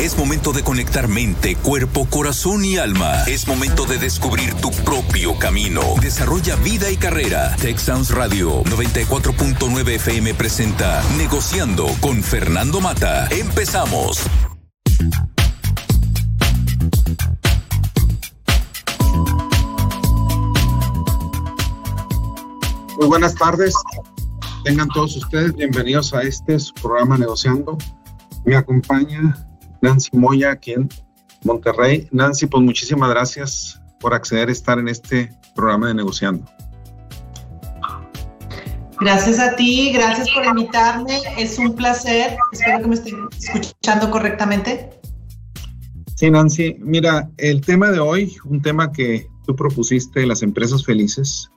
Es momento de conectar mente, cuerpo, corazón y alma. Es momento de descubrir tu propio camino. Desarrolla vida y carrera. Texans Radio 94.9 FM presenta Negociando con Fernando Mata. Empezamos. Muy buenas tardes. Tengan todos ustedes bienvenidos a este programa Negociando. Me acompaña Nancy Moya aquí en Monterrey. Nancy, pues muchísimas gracias por acceder a estar en este programa de Negociando. Gracias a ti, gracias por invitarme. Es un placer. Espero que me estén escuchando correctamente. Sí, Nancy. Mira, el tema de hoy, un tema que tú propusiste, las empresas felices.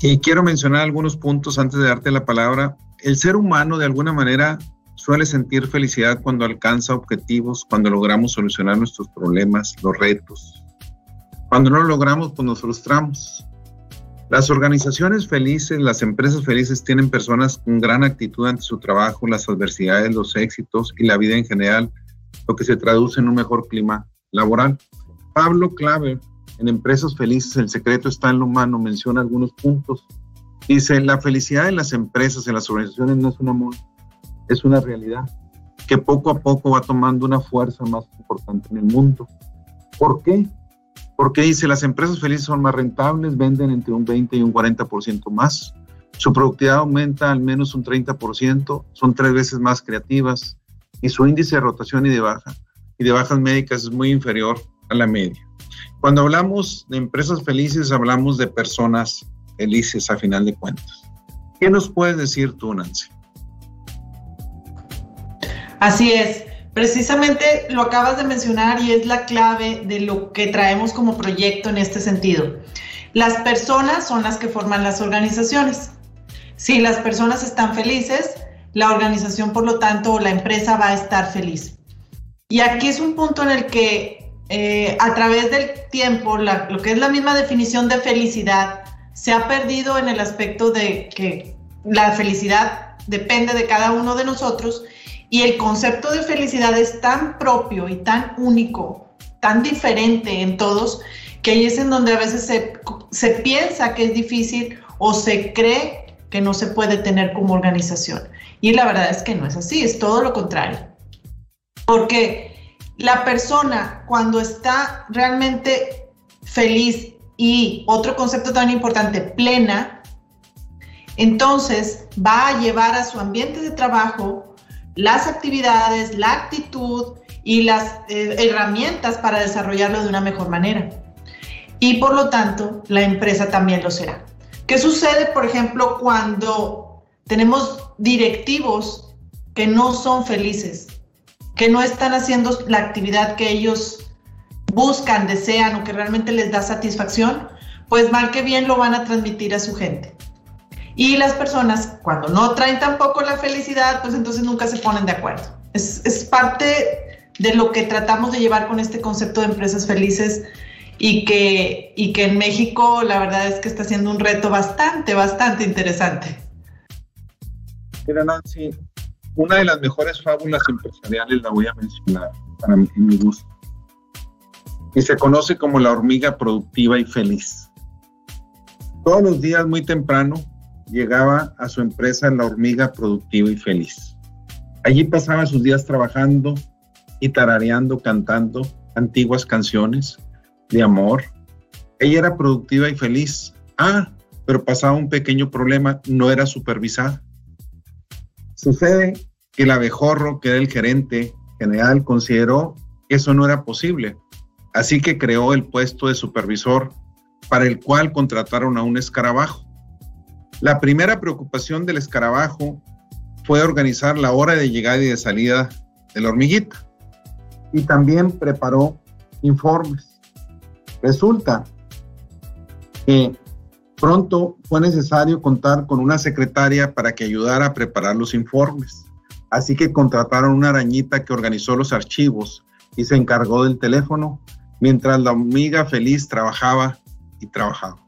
Y quiero mencionar algunos puntos antes de darte la palabra. El ser humano, de alguna manera, suele sentir felicidad cuando alcanza objetivos, cuando logramos solucionar nuestros problemas, los retos. Cuando no lo logramos, pues nos frustramos. Las organizaciones felices, las empresas felices tienen personas con gran actitud ante su trabajo, las adversidades, los éxitos y la vida en general, lo que se traduce en un mejor clima laboral. Pablo Claver, en Empresas Felices, el secreto está en lo humano, menciona algunos puntos. Dice, la felicidad en las empresas, en las organizaciones no es un amor, es una realidad que poco a poco va tomando una fuerza más importante en el mundo. ¿Por qué? Porque dice, las empresas felices son más rentables, venden entre un 20 y un 40% más, su productividad aumenta al menos un 30%, son tres veces más creativas y su índice de rotación y de baja y de bajas médicas es muy inferior a la media. Cuando hablamos de empresas felices, hablamos de personas felices a final de cuentas. ¿Qué nos puedes decir tú? Así es. Precisamente lo acabas de mencionar y es la clave de lo que traemos como proyecto en este sentido. Las personas son las que forman las organizaciones. Si las personas están felices, la organización, por lo tanto, la empresa va a estar feliz. Y aquí es un punto en el que eh, a través del tiempo, lo que es la misma definición de felicidad, se ha perdido en el aspecto de que la felicidad depende de cada uno de nosotros y el concepto de felicidad es tan propio y tan único, tan diferente en todos, que ahí es en donde a veces se, se piensa que es difícil o se cree que no se puede tener como organización. Y la verdad es que no es así, es todo lo contrario. Porque la persona cuando está realmente feliz y otro concepto tan importante, plena, entonces va a llevar a su ambiente de trabajo las actividades, la actitud y las eh, herramientas para desarrollarlo de una mejor manera. Y por lo tanto, la empresa también lo será. ¿Qué sucede, por ejemplo, cuando tenemos directivos que no son felices, que no están haciendo la actividad que ellos buscan, desean o que realmente les da satisfacción? Pues mal que bien lo van a transmitir a su gente. Y las personas, cuando no traen tampoco la felicidad, pues entonces nunca se ponen de acuerdo. Es, es parte de lo que tratamos de llevar con este concepto de empresas felices y que, y que en México la verdad es que está siendo un reto bastante, bastante interesante. Mira, Nancy, una de las mejores fábulas empresariales la voy a mencionar para mi gusto. Y se conoce como la hormiga productiva y feliz. Todos los días muy temprano llegaba a su empresa la hormiga productiva y feliz. Allí pasaba sus días trabajando y tarareando, cantando antiguas canciones de amor. Ella era productiva y feliz. Ah, pero pasaba un pequeño problema, no era supervisada. Sucede que el abejorro, que era el gerente general, consideró que eso no era posible. Así que creó el puesto de supervisor para el cual contrataron a un escarabajo. La primera preocupación del escarabajo fue organizar la hora de llegada y de salida de la hormiguita. Y también preparó informes. Resulta que pronto fue necesario contar con una secretaria para que ayudara a preparar los informes. Así que contrataron una arañita que organizó los archivos y se encargó del teléfono, mientras la hormiga feliz trabajaba y trabajaba.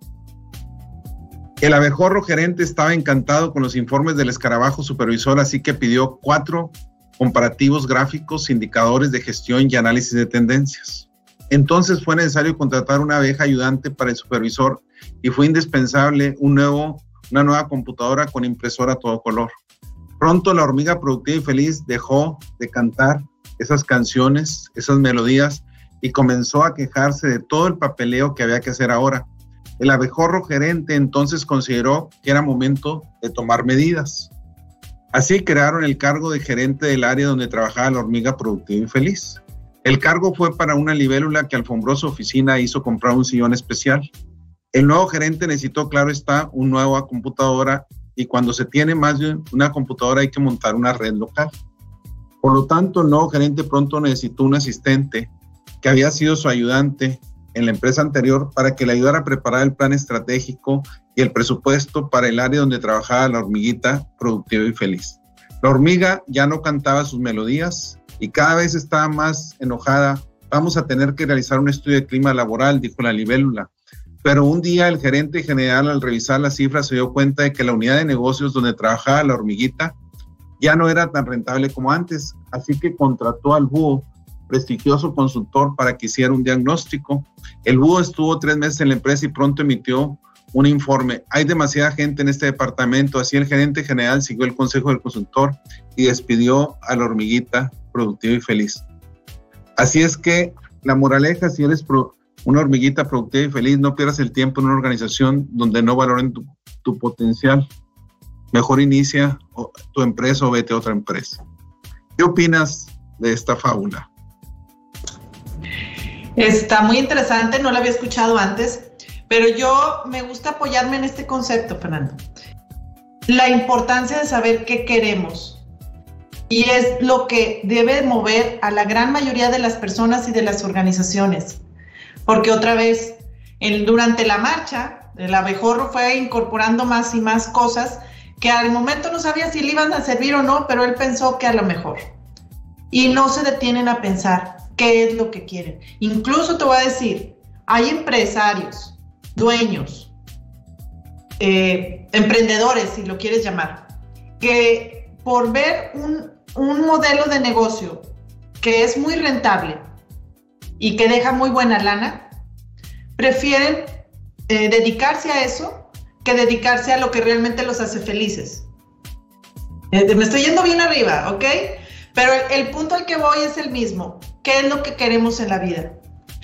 El abejorro gerente estaba encantado con los informes del escarabajo supervisor, así que pidió cuatro comparativos gráficos, indicadores de gestión y análisis de tendencias. Entonces fue necesario contratar una abeja ayudante para el supervisor y fue indispensable una nueva computadora con impresora a todo color. Pronto la hormiga productiva y feliz dejó de cantar esas canciones, esas melodías y comenzó a quejarse de todo el papeleo que había que hacer ahora. El abejorro gerente entonces consideró que era momento de tomar medidas. Así crearon el cargo de gerente del área donde trabajaba la hormiga productiva y feliz. El cargo fue para una libélula que alfombró su oficina e hizo comprar un sillón especial. El nuevo gerente necesitó, claro está, una nueva computadora y cuando se tiene más de una computadora hay que montar una red local. Por lo tanto, el nuevo gerente pronto necesitó un asistente que había sido su ayudante en la empresa anterior para que le ayudara a preparar el plan estratégico y el presupuesto para el área donde trabajaba la hormiguita productiva y feliz. La hormiga ya no cantaba sus melodías y cada vez estaba más enojada. Vamos a tener que realizar un estudio de clima laboral, dijo la libélula. Pero un día el gerente general al revisar las cifras se dio cuenta de que la unidad de negocios donde trabajaba la hormiguita ya no era tan rentable como antes, así que contrató al búho prestigioso consultor para que hiciera un diagnóstico. El búho estuvo tres meses en la empresa y pronto emitió un informe. Hay demasiada gente en este departamento, así el gerente general siguió el consejo del consultor y despidió a la hormiguita productiva y feliz. Así es que la moraleja, si eres una hormiguita productiva y feliz, no pierdas el tiempo en una organización donde no valoren tu, tu potencial. Mejor inicia tu empresa o vete a otra empresa. ¿Qué opinas de esta fábula? Está muy interesante, no lo había escuchado antes, pero yo me gusta apoyarme en este concepto, Fernando. La importancia de saber qué queremos. Y es lo que debe mover a la gran mayoría de las personas y de las organizaciones. Porque otra vez, durante la marcha, el abejorro fue incorporando más y más cosas que al momento no sabía si le iban a servir o no, pero él pensó que a lo mejor. Y no se detienen a pensar, qué es lo que quieren. Incluso te voy a decir, hay empresarios, dueños, eh, emprendedores, si lo quieres llamar, que por ver un, modelo de negocio que es muy rentable y que deja muy buena lana, prefieren eh, dedicarse a eso que dedicarse a lo que realmente los hace felices. Eh, me estoy yendo bien arriba, ¿ok? Pero el, punto al que voy es el mismo. ¿Qué es lo que queremos en la vida?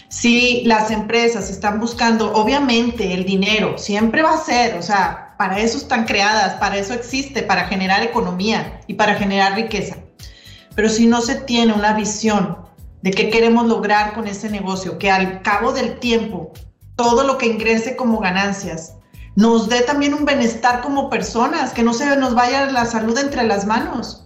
Si las empresas están buscando, obviamente, el dinero, siempre va a ser, o sea, para eso están creadas, para eso existe, para generar economía y para generar riqueza. Pero si no se tiene una visión de qué queremos lograr con ese negocio, que al cabo del tiempo, todo lo que ingrese como ganancias nos dé también un bienestar como personas, que no se nos vaya la salud entre las manos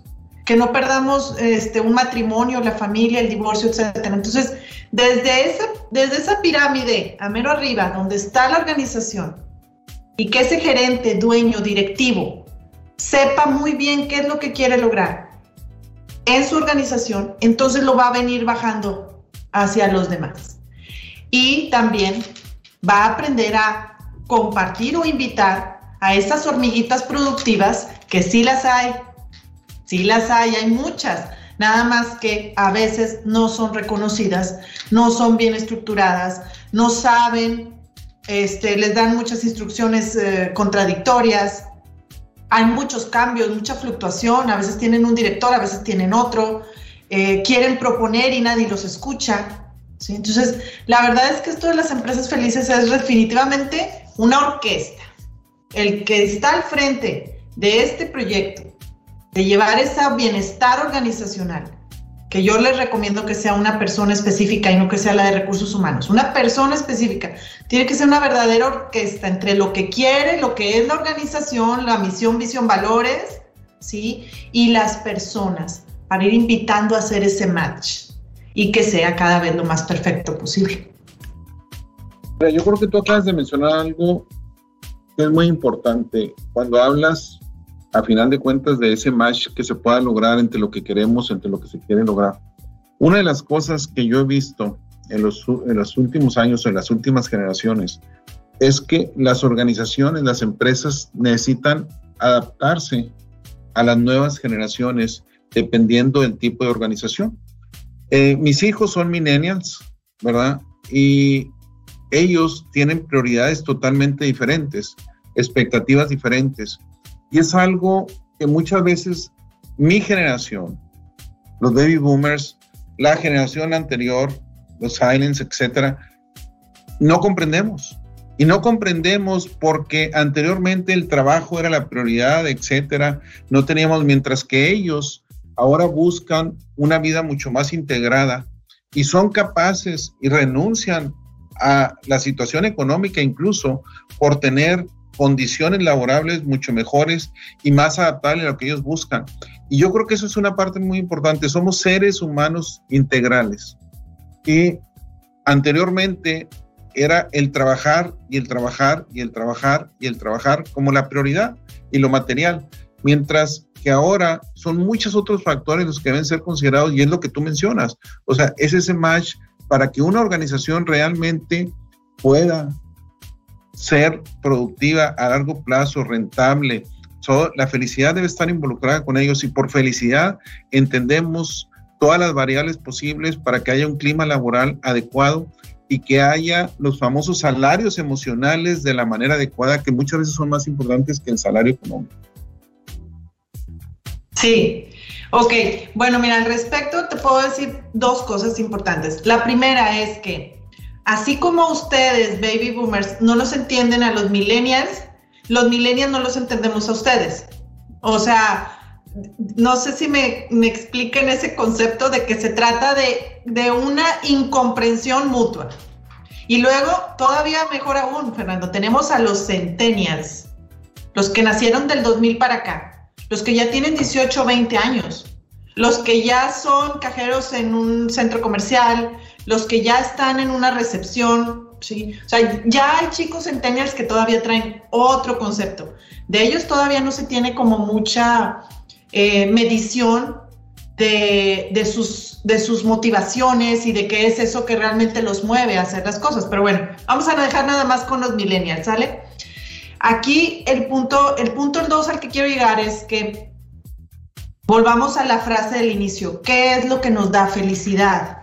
que no perdamos este, un matrimonio, la familia, el divorcio, etcétera. Entonces, desde esa, desde esa pirámide a mero arriba, donde está la organización, y que ese gerente, dueño, directivo, sepa muy bien qué es lo que quiere lograr en su organización, entonces lo va a venir bajando hacia los demás. Y también va a aprender a compartir o invitar a esas hormiguitas productivas, que sí las hay, Sí las hay, hay muchas, nada más que a veces no son reconocidas, no son bien estructuradas, no saben, este, les dan muchas instrucciones eh, contradictorias, hay muchos cambios, mucha fluctuación, a veces tienen un director, a veces tienen otro, eh, quieren proponer y nadie los escucha. ¿sí? Entonces, la verdad es que esto de las empresas felices es definitivamente una orquesta. El que está al frente de este proyecto de llevar ese bienestar organizacional, que yo les recomiendo que sea una persona específica y no que sea la de recursos humanos. Una persona específica. Tiene que ser una verdadera orquesta entre lo que quiere, lo que es la organización, la misión, visión, valores, ¿sí? Y las personas, para ir invitando a hacer ese match y que sea cada vez lo más perfecto posible. Yo creo que tú acabas de mencionar algo que es muy importante. Cuando hablas a final de cuentas de ese match que se pueda lograr entre lo que queremos, entre lo que se quiere lograr. Una de las cosas que yo he visto en los, en los últimos años, en las últimas generaciones, es que las organizaciones, las empresas necesitan adaptarse a las nuevas generaciones dependiendo del tipo de organización. Eh, mis hijos son millennials, ¿verdad? Y ellos tienen prioridades totalmente diferentes, expectativas diferentes. Y es algo que muchas veces mi generación, los baby boomers, la generación anterior, los silents, etcétera, no comprendemos. Y no comprendemos porque anteriormente el trabajo era la prioridad, etcétera. No teníamos, mientras que ellos ahora buscan una vida mucho más integrada y son capaces y renuncian a la situación económica incluso por tener condiciones laborables mucho mejores y más adaptables a lo que ellos buscan. Y yo creo que eso es una parte muy importante. Somos seres humanos integrales. Y anteriormente era el trabajar y el trabajar y el trabajar y el trabajar como la prioridad y lo material, mientras que ahora son muchos otros factores los que deben ser considerados y es lo que tú mencionas. O sea, es ese match para que una organización realmente pueda ser productiva a largo plazo, rentable. la felicidad debe estar involucrada con ellos y por felicidad entendemos todas las variables posibles para que haya un clima laboral adecuado y que haya los famosos salarios emocionales de la manera adecuada, que muchas veces son más importantes que el salario económico. Sí, ok. Bueno, mira, al respecto te puedo decir dos cosas importantes. La primera es que, así como ustedes, baby boomers, no los entienden a los millennials, los millennials no los entendemos a ustedes. O sea, no sé si me, me expliquen ese concepto de que se trata de, de una incomprensión mutua. Y luego, todavía mejor aún, Fernando, tenemos a los centennials, los que nacieron del 2000 para acá, los que ya tienen 18 o 20 años, los que ya son cajeros en un centro comercial, los que ya están en una recepción, ¿sí? O sea, ya hay chicos centennials que todavía traen otro concepto. De ellos todavía no se tiene como mucha eh, medición de, sus, de sus motivaciones y de qué es eso que realmente los mueve a hacer las cosas. Pero bueno, vamos a dejar nada más con los millennials, ¿sale? Aquí el punto, el punto 2 al que quiero llegar es que volvamos a la frase del inicio. ¿Qué es lo que nos da felicidad?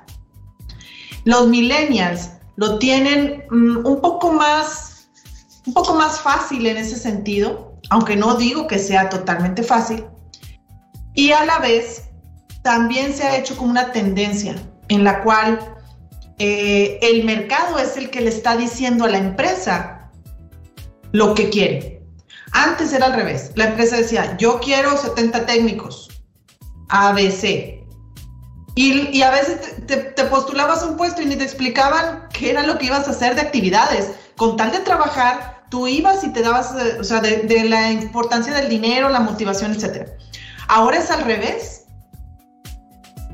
Los millennials lo tienen mm, un poco más, un poco más fácil en ese sentido, aunque no digo que sea totalmente fácil. Y a la vez también se ha hecho como una tendencia en la cual eh, el mercado es el que le está diciendo a la empresa lo que quiere. Antes era al revés. La empresa decía, yo quiero 70 técnicos, ABC. Y, a veces te, postulabas un puesto y ni te explicaban qué era lo que ibas a hacer de actividades. Con tal de trabajar, tú ibas y te dabas, eh, o sea, de, de la importancia del dinero, la motivación, etc. Ahora es al revés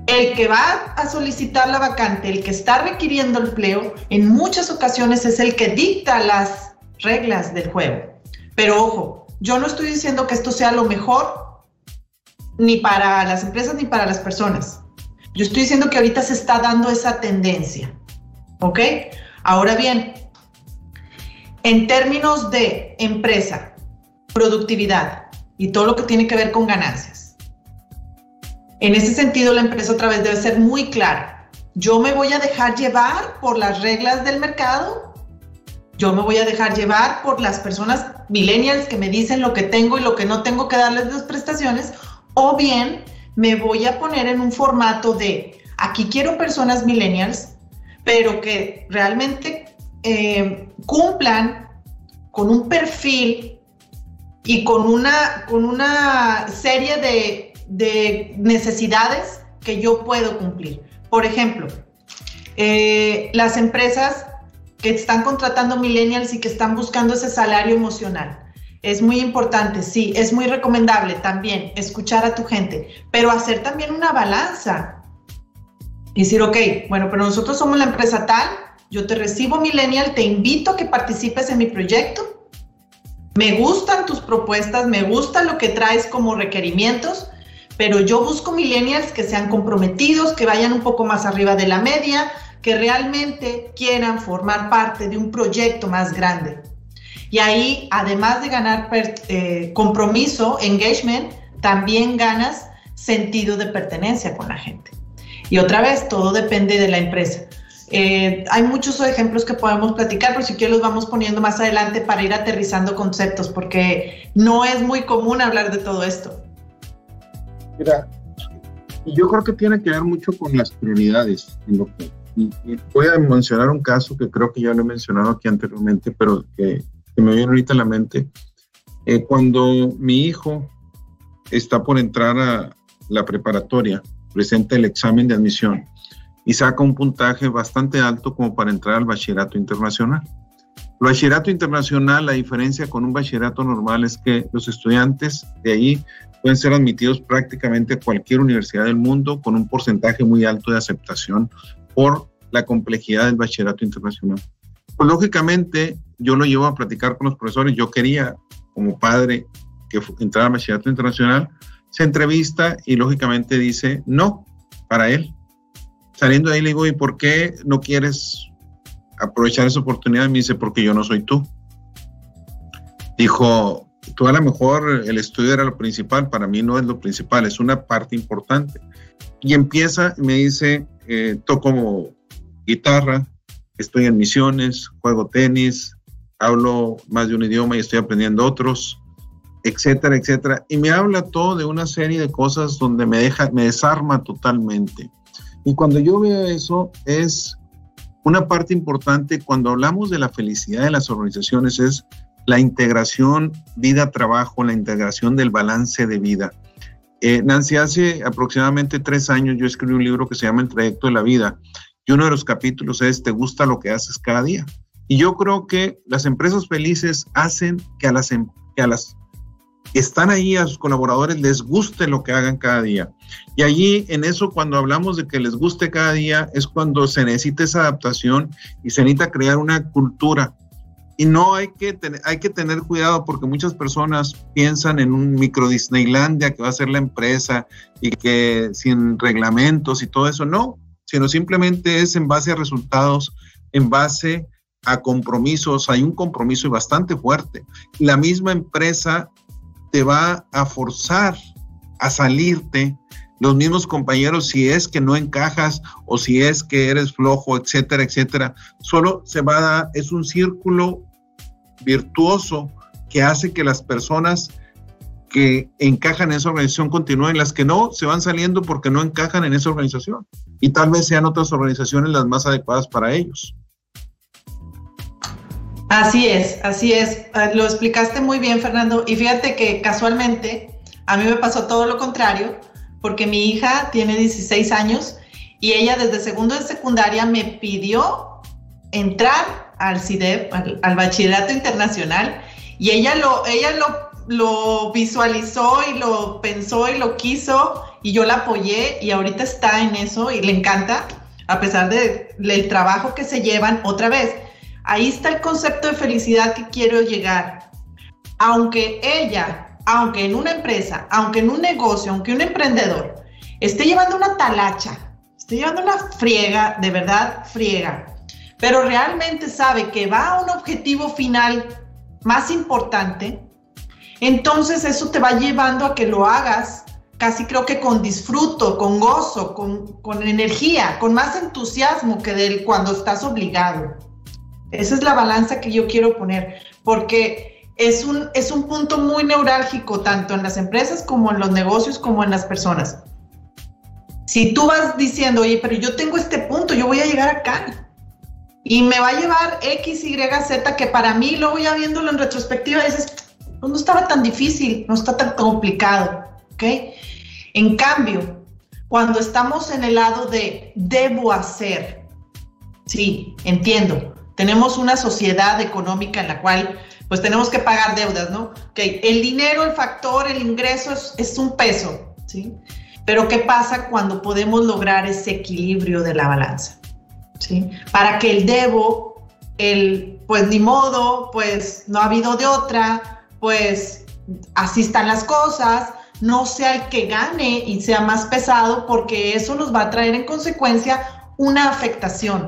el que va a solicitar la vacante, el que está requiriendo empleo, en muchas ocasiones es el que dicta las reglas del juego. Pero ojo, yo no estoy diciendo que esto sea lo mejor ni para las empresas ni para las personas. Yo estoy diciendo que ahorita se está dando esa tendencia. ¿Ok? Ahora bien, en términos de empresa, productividad y todo lo que tiene que ver con ganancias, en ese sentido, la empresa otra vez debe ser muy clara. Yo me voy a dejar llevar por las reglas del mercado. Yo me voy a dejar llevar por las personas millennials que me dicen lo que tengo y lo que no tengo que darles las prestaciones. O bien me voy a poner en un formato de, aquí quiero personas millennials, pero que realmente eh, cumplan con un perfil y con una, con una serie de de necesidades que yo puedo cumplir. Por ejemplo, eh, las empresas que están contratando millennials y que están buscando ese salario emocional. Es muy importante, sí, es muy recomendable también escuchar a tu gente, pero hacer también una balanza. Y decir, ok, bueno, pero nosotros somos la empresa tal, yo te recibo millennial, te invito a que participes en mi proyecto. Me gustan tus propuestas, me gusta lo que traes como requerimientos, pero yo busco millennials que sean comprometidos, que vayan un poco más arriba de la media, que realmente quieran formar parte de un proyecto más grande. Y ahí, además de ganar eh, compromiso, engagement, también ganas sentido de pertenencia con la gente. Y otra vez, todo depende de la empresa. Eh, hay muchos ejemplos que podemos platicar, pero si quiero los vamos poniendo más adelante para ir aterrizando conceptos, porque no es muy común hablar de todo esto. Mira, yo creo que tiene que ver mucho con las prioridades. voy a mencionar un caso que creo que ya lo he mencionado aquí anteriormente, pero que, me viene ahorita a la mente. Eh, cuando mi hijo está por entrar a la preparatoria, presenta el examen de admisión y saca un puntaje bastante alto como para entrar al bachillerato internacional. El bachillerato internacional, la diferencia con un bachillerato normal es que los estudiantes de ahí pueden ser admitidos prácticamente a cualquier universidad del mundo con un porcentaje muy alto de aceptación por la complejidad del bachillerato internacional. Pues lógicamente yo lo llevo a platicar con los profesores, yo quería como padre que entrara al bachillerato internacional, se entrevista y lógicamente dice no para él. Saliendo de ahí le digo, ¿y por qué no quieres aprovechar esa oportunidad? me dice, porque yo no soy tú. Dijo, tú a lo mejor el estudio era lo principal, para mí no es lo principal, es una parte importante. Y empieza, me dice, eh, toco guitarra, estoy en misiones, juego tenis, hablo más de un idioma y estoy aprendiendo otros, etcétera, etcétera. Y me habla todo de una serie de cosas donde me deja, me desarma totalmente. Y cuando yo veo eso, es una parte importante cuando hablamos de la felicidad de las organizaciones, es la integración vida-trabajo, la integración del balance de vida. Eh, Nancy, hace aproximadamente tres años yo escribí un libro que se llama El trayecto de la vida y uno de los capítulos es ¿Te gusta lo que haces cada día? Y yo creo que las empresas felices hacen que a las, em, que a las están ahí a sus colaboradores les guste lo que hagan cada día. Y allí en eso cuando hablamos de que les guste cada día es cuando se necesita esa adaptación y se necesita crear una cultura y no hay que, hay que tener cuidado porque muchas personas piensan en un micro Disneylandia que va a ser la empresa y que sin reglamentos y todo eso, no, sino simplemente es en base a resultados, en base a compromisos, hay un compromiso bastante fuerte. La misma empresa te va a forzar a salirte los mismos compañeros si es que no encajas o si es que eres flojo, etcétera, etcétera. Solo se va a dar, es un círculo virtuoso que hace que las personas que encajan en esa organización continúen, las que no se van saliendo porque no encajan en esa organización y tal vez sean otras organizaciones las más adecuadas para ellos. Así es, así es. Ah, lo explicaste muy bien, Fernando. Y fíjate que casualmente a mí me pasó todo lo contrario, porque mi hija tiene 16 años y ella desde segundo de secundaria me pidió entrar al CIDEP, al, bachillerato internacional, y ella lo, ella lo, lo visualizó y lo pensó y lo quiso, y yo la apoyé, y ahorita está en eso y le encanta, a pesar de, del trabajo que se llevan, otra vez. Ahí está el concepto de felicidad que quiero llegar. Aunque ella, aunque en una empresa, aunque en un negocio, aunque un emprendedor esté llevando una talacha, esté llevando una friega, de verdad friega, pero realmente sabe que va a un objetivo final más importante, entonces eso te va llevando a que lo hagas casi creo que con disfruto, con gozo, con, energía, con más entusiasmo que del cuando estás obligado. Esa es la balanza que yo quiero poner, porque es un, es un punto muy neurálgico tanto en las empresas como en los negocios como en las personas. Si tú vas diciendo, oye, pero yo tengo este punto, yo voy a llegar acá, y me va a llevar X, Y, Z, que para mí, luego ya viéndolo en retrospectiva, dices, no estaba tan difícil, no está tan complicado, ¿ok? En cambio, cuando estamos en el lado de debo hacer, sí, entiendo, tenemos una sociedad económica en la cual pues tenemos que pagar deudas, ¿no? Ok, el dinero, el factor, el ingreso es, un peso, ¿sí? Pero ¿qué pasa cuando podemos lograr ese equilibrio de la balanza? Para que el debo, el pues ni modo, pues no ha habido de otra, pues así están las cosas, no sea el que gane y sea más pesado porque eso nos va a traer en consecuencia una afectación.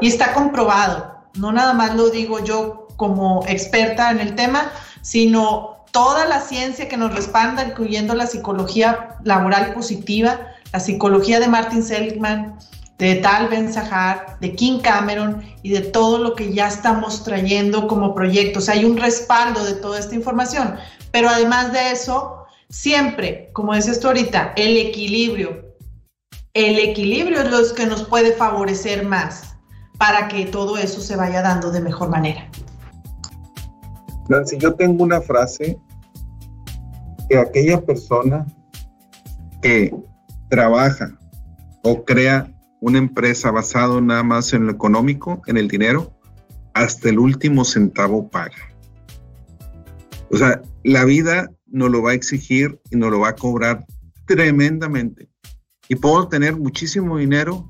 Y está comprobado, no nada más lo digo yo como experta en el tema, sino toda la ciencia que nos respalda, incluyendo la psicología laboral positiva, la psicología de Martin Seligman, de Tal Ben Sahar, de King Cameron y de todo lo que ya estamos trayendo como proyectos. Hay un respaldo de toda esta información, pero además de eso, siempre, como decías tú ahorita, el equilibrio. El equilibrio es lo que nos puede favorecer más para que todo eso se vaya dando de mejor manera. Nancy, yo tengo una frase que aquella persona que trabaja o crea una empresa basada nada más en lo económico, en el dinero, hasta el último centavo paga. O sea, la vida nos lo va a exigir y nos lo va a cobrar tremendamente. Y puedo tener muchísimo dinero,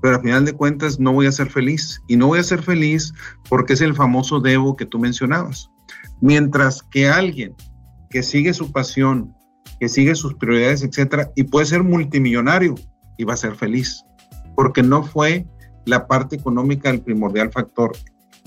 pero al final de cuentas no voy a ser feliz. Y no voy a ser feliz porque es el famoso debo que tú mencionabas. Mientras que alguien que sigue su pasión, que sigue sus prioridades, etcétera, y puede ser multimillonario y va a ser feliz porque no fue la parte económica el primordial factor.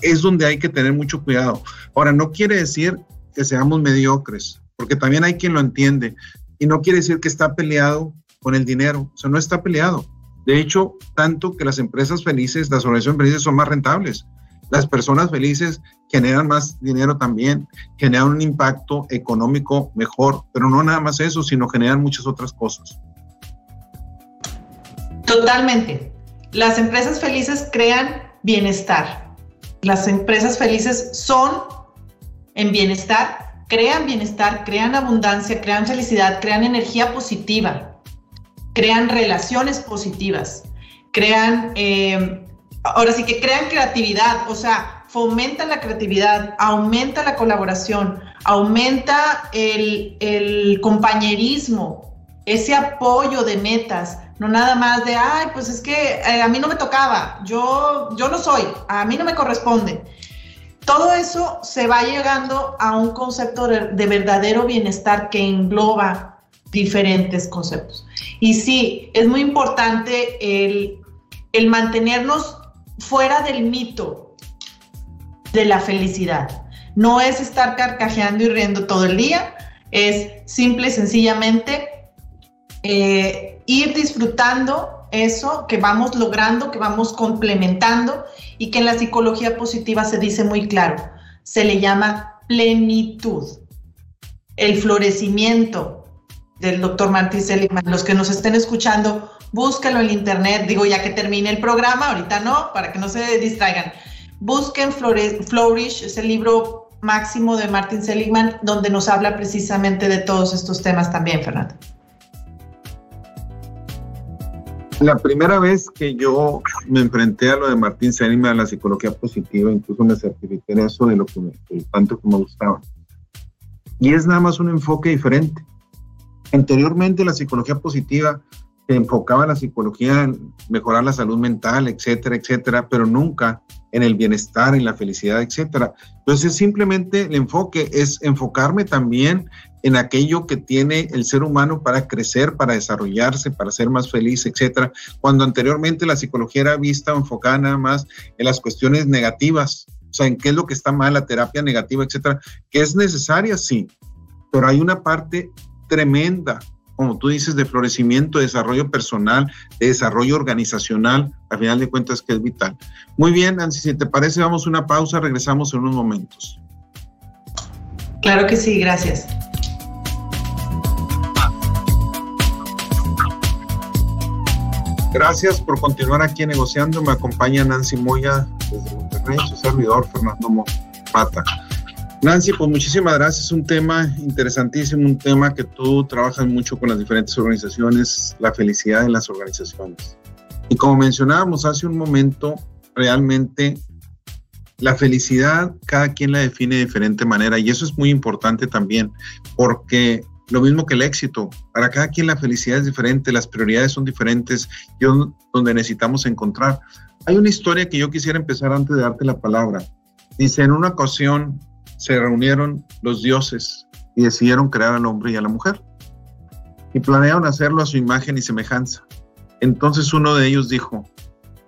Es donde hay que tener mucho cuidado. Ahora, no quiere decir que seamos mediocres, porque también hay quien lo entiende, y no quiere decir que está peleado con el dinero, o sea, no está peleado. De hecho, tanto que las empresas felices, las organizaciones felices son más rentables. Las personas felices generan más dinero también, generan un impacto económico mejor, pero no nada más eso, sino generan muchas otras cosas. Totalmente. Las empresas felices crean bienestar. Las empresas felices son en bienestar, crean bienestar, crean abundancia, crean felicidad, crean energía positiva, crean relaciones positivas, crean, eh, ahora sí que crean creatividad, o sea, fomentan la creatividad, aumenta la colaboración, aumenta el, el compañerismo, ese apoyo de metas, no nada más de, ay, pues es que eh, a mí no me tocaba, yo, yo no soy, a mí no me corresponde. Todo eso se va llegando a un concepto de, verdadero bienestar que engloba diferentes conceptos. Y sí, es muy importante el, el mantenernos fuera del mito de la felicidad. No es estar carcajeando y riendo todo el día, es simple y sencillamente eh, ir disfrutando eso que vamos logrando, que vamos complementando y que en la psicología positiva se dice muy claro, se le llama plenitud. El florecimiento del doctor Martín Seligman. Los que nos estén escuchando, búsquenlo en internet. Digo, ya que termine el programa, ahorita no, para que no se distraigan. Busquen Flourish, es el libro máximo de Martin Seligman, donde nos habla precisamente de todos estos temas también, Fernando. La primera vez que yo me enfrenté a lo de Martín Seligman, a la psicología positiva, incluso me certifiqué en eso de lo que me, tanto que me gustaba. Y es nada más un enfoque diferente. Anteriormente la psicología positiva se enfocaba en la psicología en mejorar la salud mental, etcétera, etcétera, pero nunca en el bienestar, en la felicidad, etcétera. Entonces simplemente el enfoque es enfocarme también en aquello que tiene el ser humano para crecer, para desarrollarse, para ser más feliz, etcétera. Cuando anteriormente la psicología era vista enfocada más en las cuestiones negativas, o sea, en qué es lo que está mal, la terapia negativa, etcétera, que es necesaria, sí, pero hay una parte tremenda, como tú dices, de florecimiento, de desarrollo personal, de desarrollo organizacional, al final de cuentas que es vital. Muy bien, Nancy, si te parece, vamos a una pausa, regresamos en unos momentos. Claro que sí, gracias. Gracias por continuar aquí negociando. Me acompaña Nancy Moya desde Monterrey, su servidor Fernando Mata. Nancy, pues muchísimas gracias. Un tema interesantísimo, un tema que tú trabajas mucho con las diferentes organizaciones, la felicidad en las organizaciones. Y como mencionábamos hace un momento, realmente la felicidad cada quien la define de diferente manera y eso es muy importante también porque lo mismo que el éxito. Para cada quien la felicidad es diferente, las prioridades son diferentes, y donde necesitamos encontrar. Hay una historia que yo quisiera empezar antes de darte la palabra. Dice, en una ocasión se reunieron los dioses y decidieron crear al hombre y a la mujer. Y planearon hacerlo a su imagen y semejanza. Entonces uno de ellos dijo,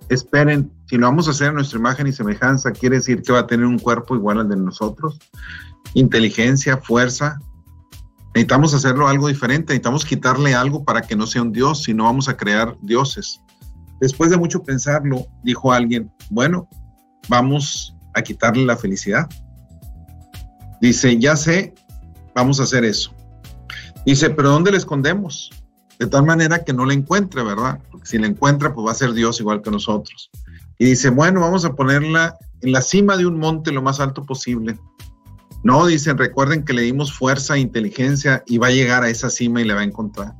esperen, si lo vamos a hacer a nuestra imagen y semejanza, quiere decir que va a tener un cuerpo igual al de nosotros. inteligencia, fuerza. Necesitamos hacerlo algo diferente, necesitamos quitarle algo para que no sea un dios, si no vamos a crear dioses. Después de mucho pensarlo, dijo alguien, bueno, vamos a quitarle la felicidad. Dice, ya sé, vamos a hacer eso. Dice, pero ¿dónde la escondemos? De tal manera que no la encuentre, ¿verdad? Si la encuentra, pues va a ser Dios igual que nosotros. Y dice, bueno, vamos a ponerla en la cima de un monte lo más alto posible. No, dicen, recuerden que le dimos fuerza e inteligencia y va a llegar a esa cima y le va a encontrar.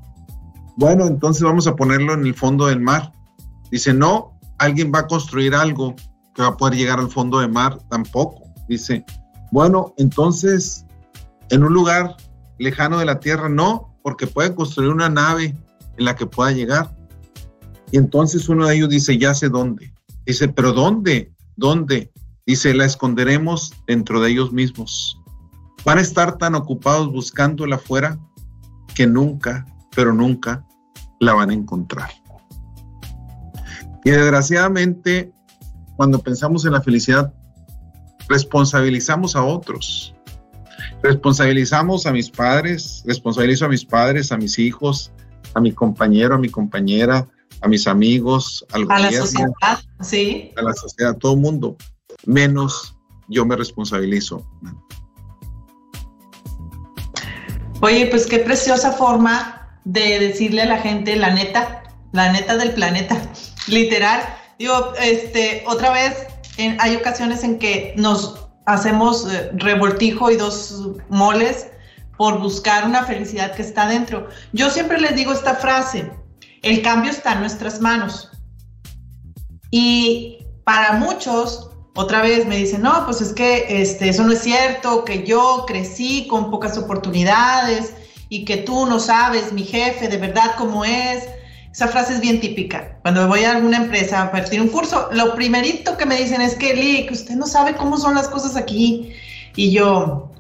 Bueno, entonces vamos a ponerlo en el fondo del mar. Dice, no, alguien va a construir algo que va a poder llegar al fondo del mar, tampoco. Dice, bueno, entonces, en un lugar lejano de la Tierra, no, porque puede construir una nave en la que pueda llegar. Y entonces uno de ellos dice, ya sé dónde. Dice, pero ¿dónde? ¿Dónde? Dice, la esconderemos dentro de ellos mismos. Van a estar tan ocupados buscándola afuera que nunca, pero nunca la van a encontrar. Y desgraciadamente, cuando pensamos en la felicidad, responsabilizamos a otros. Responsabilizamos a mis padres, responsabilizo a mis padres, a mis hijos, a mi compañero, a mi compañera, a mis amigos, al a la sociedad, sí. A la sociedad, a todo el mundo, menos yo me responsabilizo. Oye, pues qué preciosa forma de decirle a la gente la neta, la neta del planeta, literal. Digo, este, otra vez, hay ocasiones en que nos hacemos eh, revoltijo y dos moles por buscar una felicidad que está dentro. Yo siempre les digo esta frase, el cambio está en nuestras manos. Y para muchos, otra vez me dicen, no, pues es que este, eso no es cierto, que yo crecí con pocas oportunidades y que tú no sabes, mi jefe, de verdad cómo es. Esa frase es bien típica. Cuando voy a alguna empresa a partir un curso, lo primerito que me dicen es que, Lee, usted no sabe cómo son las cosas aquí. Y yo,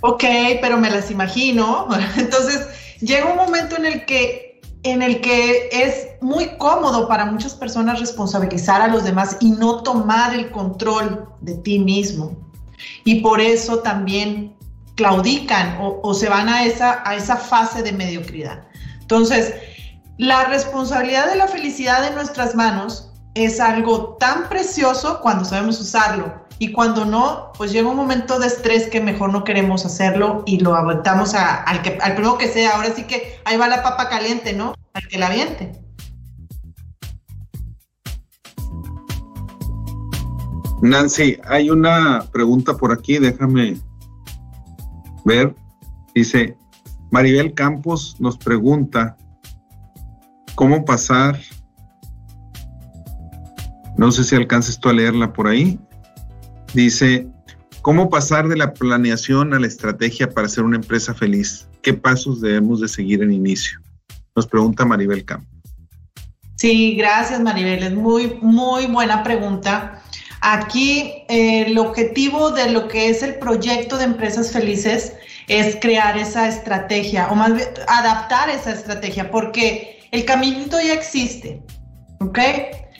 ok, pero me las imagino. Entonces, llega un momento en el que en el que es muy cómodo para muchas personas responsabilizar a los demás y no tomar el control de ti mismo. Y por eso también claudican o, se van a esa, a esa fase de mediocridad. Entonces, la responsabilidad de la felicidad en nuestras manos es algo tan precioso cuando sabemos usarlo y cuando no, pues llega un momento de estrés que mejor no queremos hacerlo y lo aventamos al, que, al primero que sea. Ahora sí que ahí va la papa caliente, ¿no? Al que la aviente. Nancy, hay una pregunta por aquí, déjame ver. Dice, Maribel Campos nos pregunta, cómo pasar, no sé si alcances tú a leerla por ahí, dice, ¿cómo pasar de la planeación a la estrategia para ser una empresa feliz? ¿Qué pasos debemos de seguir en inicio? Nos pregunta Maribel Campo. Sí, gracias Maribel, es muy, muy buena pregunta. Aquí eh, el objetivo de lo que es el proyecto de empresas felices es crear esa estrategia o más bien adaptar esa estrategia porque el caminito ya existe, ¿ok?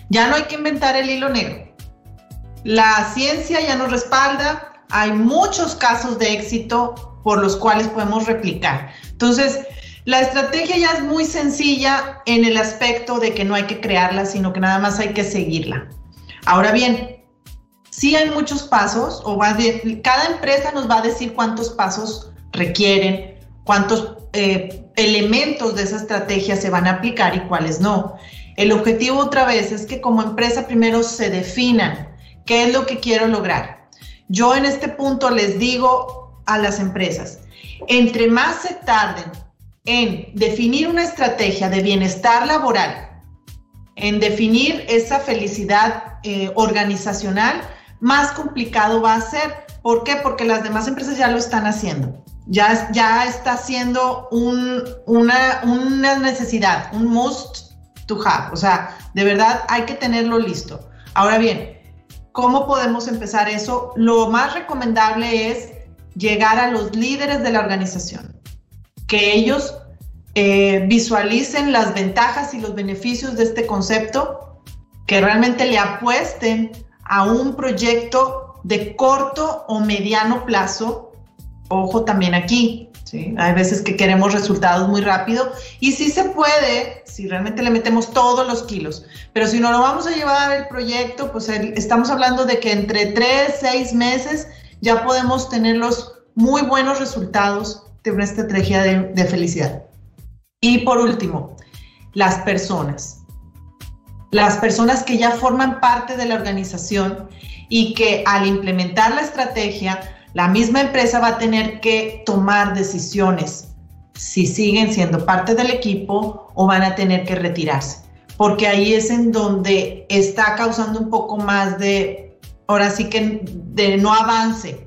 Ya no hay que inventar el hilo negro. La ciencia ya nos respalda, hay muchos casos de éxito por los cuales podemos replicar. Entonces, la estrategia ya es muy sencilla en el aspecto de que no hay que crearla, sino que nada más hay que seguirla. Ahora bien, sí hay muchos pasos, o más bien, cada empresa nos va a decir cuántos pasos requieren, cuántos eh, elementos de esa estrategia se van a aplicar y cuáles no. El objetivo otra vez es que como empresa primero se definan qué es lo que quiero lograr. Yo en este punto les digo a las empresas, entre más se tarden en definir una estrategia de bienestar laboral, en definir esa felicidad eh, organizacional, más complicado va a ser. ¿Por qué? Porque las demás empresas ya lo están haciendo ya, ya está siendo una, una necesidad, un must to have. O sea, de verdad hay que tenerlo listo. Ahora bien, ¿cómo podemos empezar eso? Lo más recomendable es llegar a los líderes de la organización, que ellos eh, visualicen las ventajas y los beneficios de este concepto, que realmente le apuesten a un proyecto de corto o mediano plazo Ojo también aquí, ¿sí? Hay veces que queremos resultados muy rápido y sí se puede si realmente le metemos todos los kilos, pero si no lo vamos a llevar el proyecto, pues estamos hablando de que entre tres, seis meses ya podemos tener los muy buenos resultados de una estrategia de felicidad. Y por último, las personas. Las personas que ya forman parte de la organización y que al implementar la estrategia, la misma empresa va a tener que tomar decisiones si siguen siendo parte del equipo o van a tener que retirarse. Porque ahí es en donde está causando un poco más de, ahora sí que de no avance.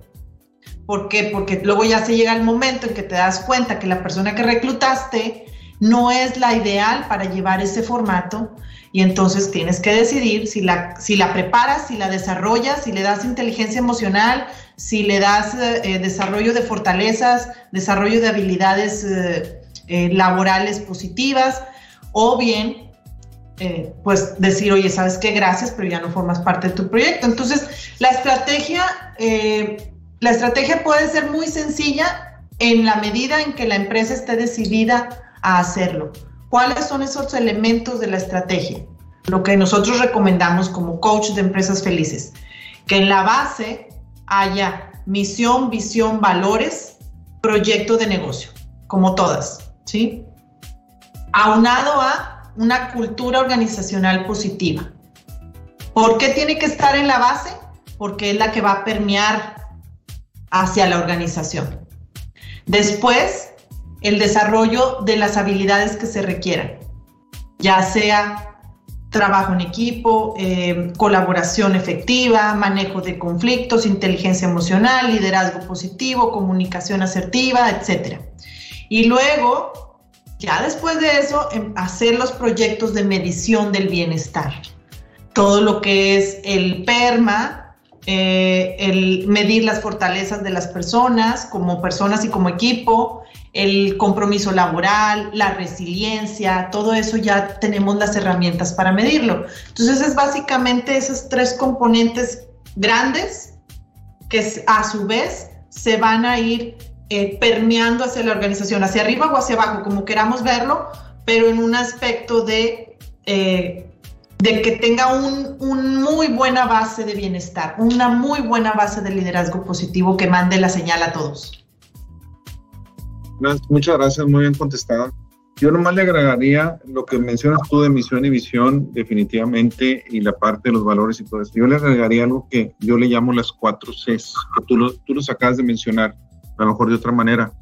¿Por qué? Porque luego ya se llega el momento en que te das cuenta que la persona que reclutaste no es la ideal para llevar ese formato y entonces tienes que decidir si la, si la preparas, si la desarrollas, si le das inteligencia emocional, si le das eh, eh, desarrollo de fortalezas, desarrollo de habilidades eh, laborales positivas, o bien, pues decir, oye, ¿sabes qué? Gracias, pero ya no formas parte de tu proyecto. Entonces, la estrategia, la estrategia puede ser muy sencilla en la medida en que la empresa esté decidida a hacerlo. ¿Cuáles son esos elementos de la estrategia? Lo que nosotros recomendamos como coach de empresas felices, que en la base haya misión, visión, valores, proyecto de negocio, como todas, ¿sí? Aunado a una cultura organizacional positiva. ¿Por qué tiene que estar en la base? Porque es la que va a permear hacia la organización. Después, el desarrollo de las habilidades que se requieran, ya sea trabajo en equipo, eh, colaboración efectiva, manejo de conflictos, inteligencia emocional, liderazgo positivo, comunicación asertiva, etc. Y luego, ya después de eso, em, hacer los proyectos de medición del bienestar. Todo lo que es el PERMA, eh, el medir las fortalezas de las personas como personas y como equipo, el compromiso laboral, la resiliencia, todo eso ya tenemos las herramientas para medirlo. Entonces es básicamente esos tres componentes grandes que a su vez se van a ir eh, permeando hacia la organización, hacia arriba o hacia abajo, como queramos verlo, pero en un aspecto de, eh, de que tenga un, un, muy buena base de bienestar, una muy buena base de liderazgo positivo que mande la señal a todos. Muchas gracias, muy bien contestado. Yo nomás le agregaría lo que mencionas tú de misión y visión, definitivamente, y la parte de los valores y todo eso. Yo le agregaría algo que yo le llamo las cuatro Cs, que tú, tú los acabas de mencionar, a lo mejor de otra manera.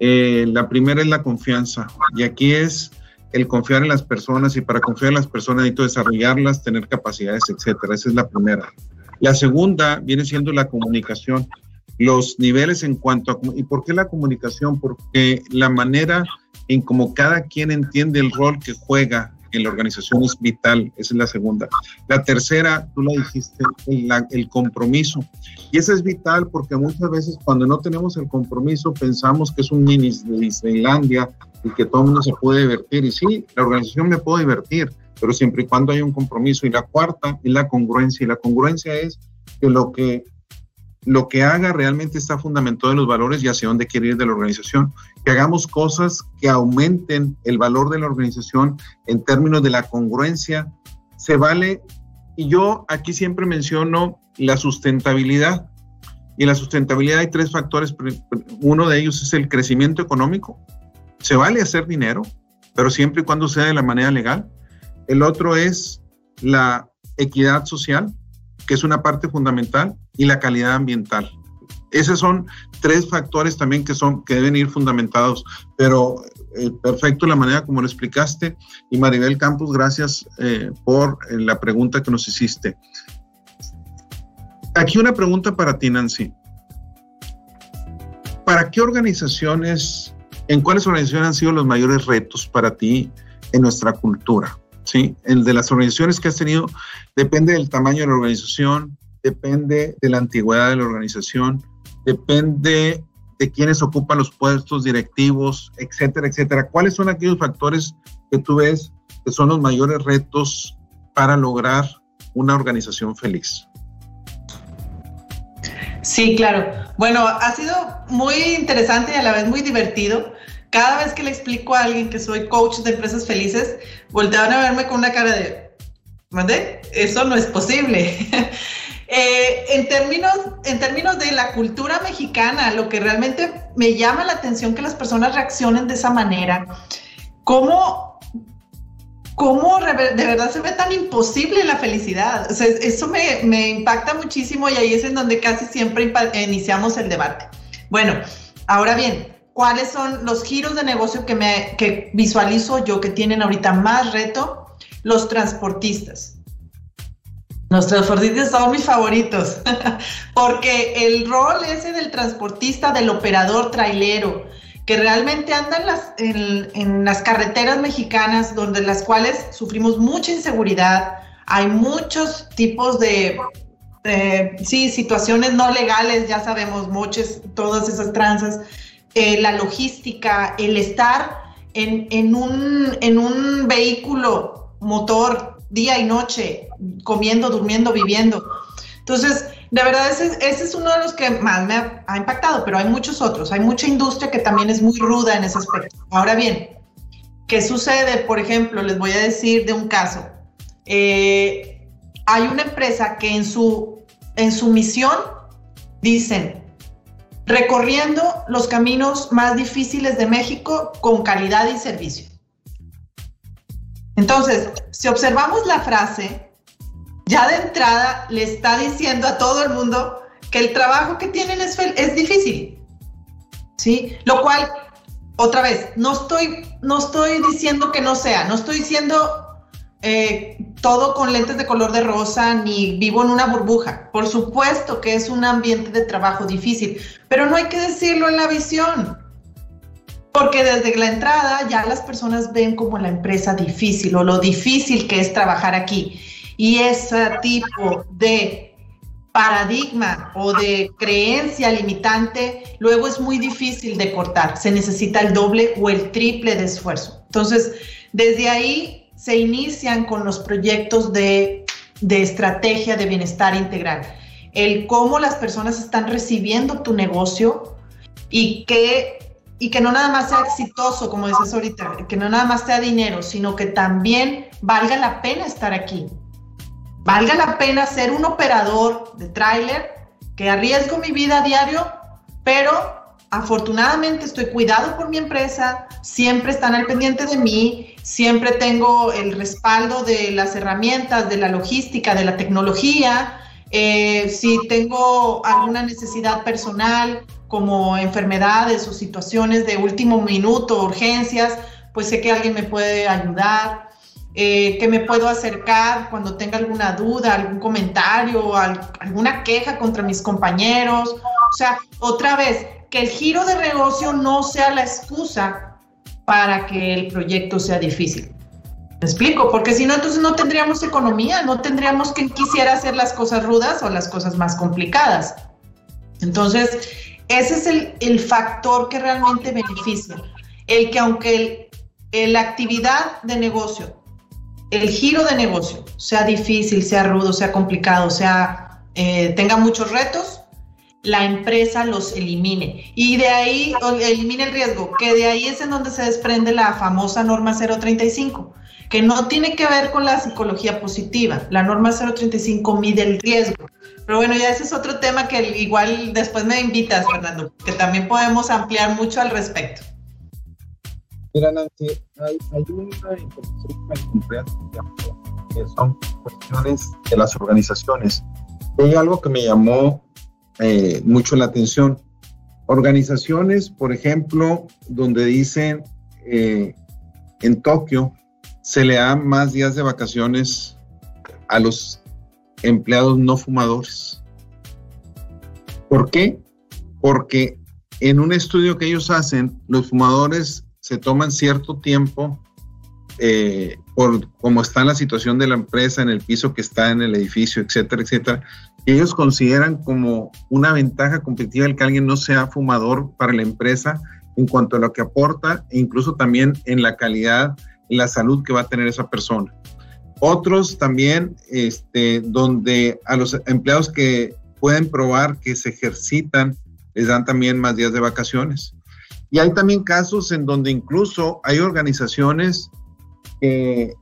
Eh, la primera es la confianza, y aquí es el confiar en las personas, y para confiar en las personas necesito desarrollarlas, tener capacidades, etcétera. Esa es la primera. La segunda viene siendo la comunicación los niveles en cuanto a... ¿Y por qué la comunicación? Porque la manera en como cada quien entiende el rol que juega en la organización es vital, esa es la segunda. La tercera, tú lo dijiste, el, compromiso. Y esa es vital porque muchas veces cuando no tenemos el compromiso pensamos que es un mini de Disneylandia y que todo el mundo se puede divertir. Y sí, la organización me puede divertir, pero siempre y cuando hay un compromiso. Y la cuarta es la congruencia. Y la congruencia es que lo que lo que haga realmente está fundamentado en los valores y hacia dónde quiere ir de la organización. Que hagamos cosas que aumenten el valor de la organización en términos de la congruencia. Se vale, y yo aquí siempre menciono la sustentabilidad. Y la sustentabilidad hay tres factores. Uno de ellos es el crecimiento económico. Se vale hacer dinero, pero siempre y cuando sea de la manera legal. El otro es la equidad social, que es una parte fundamental y la calidad ambiental. Esos son tres factores también que, son, que deben ir fundamentados, pero eh, perfecto la manera como lo explicaste. Y Maribel Campos, gracias eh, por eh, la pregunta que nos hiciste. Aquí una pregunta para ti, Nancy. ¿Para qué organizaciones, en cuáles organizaciones han sido los mayores retos para ti en nuestra cultura? ¿Sí? El de las organizaciones que has tenido depende del tamaño de la organización, depende de la antigüedad de la organización, depende de quienes ocupan los puestos directivos, etcétera, etcétera. ¿Cuáles son aquellos factores que tú ves que son los mayores retos para lograr una organización feliz? Sí, claro. Bueno, ha sido muy interesante y a la vez muy divertido. Cada vez que le explico a alguien que soy coach de empresas felices, volteaban a verme con una cara de, ¿mande? Eso no es posible. Eh, en, términos, en términos de la cultura mexicana, lo que realmente me llama la atención que las personas reaccionen de esa manera, ¿cómo, cómo de verdad se ve tan imposible la felicidad? eso me, me impacta muchísimo y ahí es en donde casi siempre iniciamos el debate. Bueno, ahora bien, ¿cuáles son los giros de negocio que, me, que visualizo yo que tienen ahorita más reto? Los transportistas. Los transportistas son mis favoritos, porque el rol ese del transportista, del operador trailero, que realmente anda en las, en, las carreteras mexicanas, donde las cuales sufrimos mucha inseguridad, hay muchos tipos de, sí, situaciones no legales, ya sabemos, muchas, todas esas tranzas, eh, la logística, el estar en, en, un, en un vehículo motor día y noche, comiendo, durmiendo, viviendo. Entonces, de verdad, ese, es uno de los que más me ha, impactado, pero hay muchos otros. Hay mucha industria que también es muy ruda en ese aspecto. Ahora bien, ¿qué sucede? Por ejemplo, les voy a decir de un caso. Eh, hay una empresa que en su, en su misión dicen, recorriendo los caminos más difíciles de México con calidad y servicio. Entonces, si observamos la frase, ya de entrada le está diciendo a todo el mundo que el trabajo que tienen es, es difícil. ¿Sí? Lo cual, otra vez, no estoy, no estoy diciendo que no sea, no estoy diciendo eh, todo con lentes de color de rosa ni vivo en una burbuja. Por supuesto que es un ambiente de trabajo difícil, pero no hay que decirlo en la visión. Porque desde la entrada ya las personas ven como la empresa difícil o lo difícil que es trabajar aquí. Y ese tipo de paradigma o de creencia limitante luego es muy difícil de cortar. Se necesita el doble o el triple de esfuerzo. Entonces, desde ahí se inician con los proyectos de, de estrategia de bienestar integral. El cómo las personas están recibiendo tu negocio y qué y que no nada más sea exitoso, como dices ahorita, que no nada más sea dinero, sino que también valga la pena estar aquí. Valga la pena ser un operador de tráiler que arriesgo mi vida a diario, pero afortunadamente estoy cuidado por mi empresa, siempre están al pendiente de mí, siempre tengo el respaldo de las herramientas, de la logística, de la tecnología. Eh, si tengo alguna necesidad personal, como enfermedades o situaciones de último minuto, urgencias, pues sé que alguien me puede ayudar, eh, que me puedo acercar cuando tenga alguna duda, algún comentario, alguna queja contra mis compañeros. O sea, otra vez, que el giro de negocio no sea la excusa para que el proyecto sea difícil. ¿Me explico? Porque si no, entonces no tendríamos economía, no tendríamos quien quisiera hacer las cosas rudas o las cosas más complicadas. Entonces, ese es el, factor que realmente beneficia. El que aunque la actividad de negocio, el giro de negocio sea difícil, sea rudo, sea complicado, sea eh, tenga muchos retos, la empresa los elimine. Y de ahí elimine el riesgo, que de ahí es en donde se desprende la famosa norma 035, que no tiene que ver con la psicología positiva. La norma 035 mide el riesgo pero bueno, ya ese es otro tema que igual después me invitas, Fernando, que también podemos ampliar mucho al respecto. Mira, Nancy, hay, una información que son cuestiones de las organizaciones. Hay algo que me llamó eh, mucho la atención. Organizaciones, por ejemplo, donde dicen eh, en Tokio se le dan más días de vacaciones a los empleados no fumadores. ¿Por qué? Porque en un estudio que ellos hacen, los fumadores se toman cierto tiempo eh, por cómo está la situación de la empresa, en el piso que está en el edificio, etcétera, etcétera. Ellos consideran como una ventaja competitiva el que alguien no sea fumador para la empresa en cuanto a lo que aporta e incluso también en la calidad la salud que va a tener esa persona. Otros también, este, donde a los empleados que pueden probar que se ejercitan, les dan también más días de vacaciones. Y hay también casos en donde incluso hay organizaciones que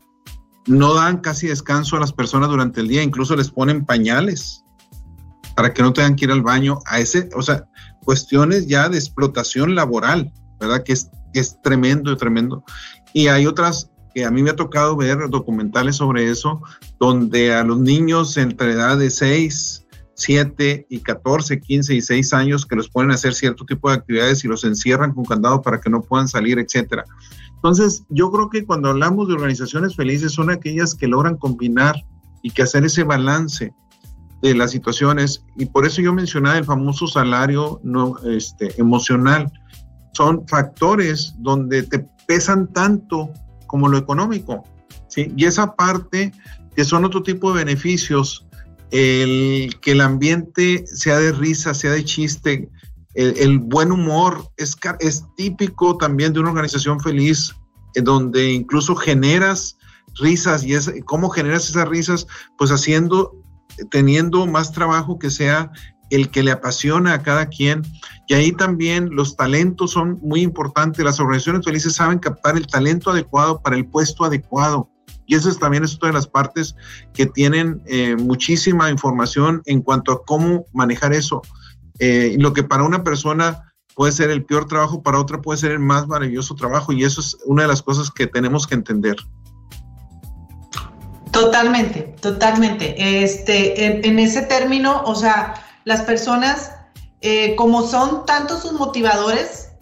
no dan casi descanso a las personas durante el día, incluso les ponen pañales para que no tengan que ir al baño a ese, o sea, cuestiones ya de explotación laboral, ¿verdad? Que es, es tremendo, tremendo. Y hay otras que a mí me ha tocado ver documentales sobre eso, donde a los niños entre edad de 6, 7 y 14, 15 y 6 años que los a hacer cierto tipo de actividades y los encierran con candado para que no puedan salir, etcétera. Entonces, yo creo que cuando hablamos de organizaciones felices son aquellas que logran combinar y que hacer ese balance de las situaciones y por eso yo mencionaba el famoso salario no este emocional. Son factores donde te pesan tanto como lo económico, ¿sí? Y esa parte que son otro tipo de beneficios el que el ambiente sea de risa, sea de chiste, el, buen humor es, típico también de una organización feliz, en donde incluso generas risas y cómo generas esas risas, pues haciendo, teniendo más trabajo que sea el que le apasiona a cada quien. Y ahí también los talentos son muy importantes. Las organizaciones felices saben captar el talento adecuado para el puesto adecuado. Y eso es, también es otra de las partes que tienen eh, muchísima información en cuanto a cómo manejar eso. Eh, lo que para una persona puede ser el peor trabajo, para otra puede ser el más maravilloso trabajo. Y eso es una de las cosas que tenemos que entender. Totalmente, totalmente. Este, en, ese término, o sea, las personas, eh, como son tantos sus motivadores,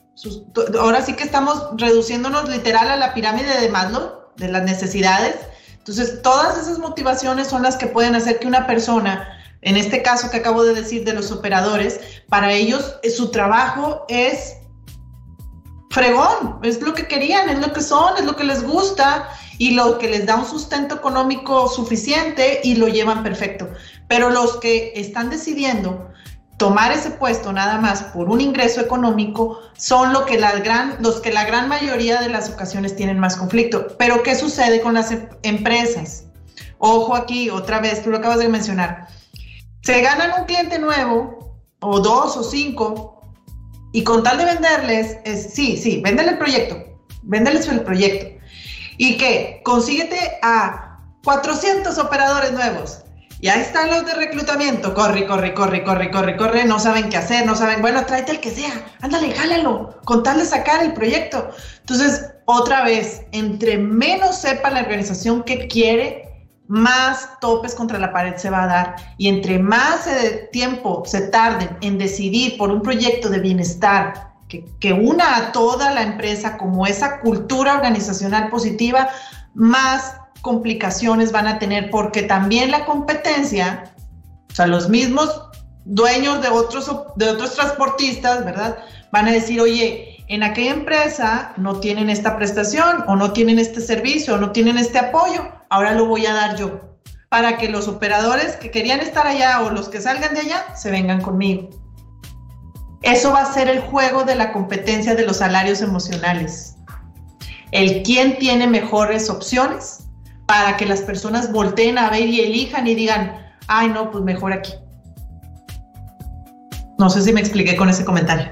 ahora sí que estamos reduciéndonos literal a la pirámide de Maslow, de las necesidades. Entonces, todas esas motivaciones son las que pueden hacer que una persona, en este caso que acabo de decir de los operadores, para ellos eh, su trabajo es fregón, es lo que querían, es lo que son, es lo que les gusta y lo que les da un sustento económico suficiente y lo llevan perfecto. Pero los que están decidiendo tomar ese puesto nada más por un ingreso económico son lo que la gran, los que la gran mayoría de las ocasiones tienen más conflicto. Pero ¿qué sucede con las em, empresas? Ojo aquí, otra vez, tú lo acabas de mencionar. Se ganan un cliente nuevo, o dos o cinco, y con tal de venderles, es, sí, sí, véndele el proyecto, véndeles el proyecto. ¿Y qué? Consíguete a 400 operadores nuevos y ahí están los de reclutamiento. Corre, corre, corre, corre, corre, corre. No saben qué hacer, no saben, bueno, tráete el que sea. Ándale, jálalo. Con tal de sacar el proyecto. Entonces, otra vez, entre menos sepa la organización que quiere, más topes contra la pared se va a dar. Y entre más tiempo se tarden en decidir por un proyecto de bienestar que, que una a toda la empresa como esa cultura organizacional positiva, más complicaciones van a tener porque también la competencia, o sea, los mismos dueños de otros, de otros transportistas, ¿verdad? Van a decir, oye, en aquella empresa no tienen esta prestación o no tienen este servicio o no tienen este apoyo, ahora lo voy a dar yo, para que los operadores que querían estar allá o los que salgan de allá se vengan conmigo. Eso va a ser el juego de la competencia de los salarios emocionales. El quién tiene mejores opciones para que las personas volteen a ver y elijan y digan, ay, no, pues mejor aquí. No sé si me expliqué con ese comentario.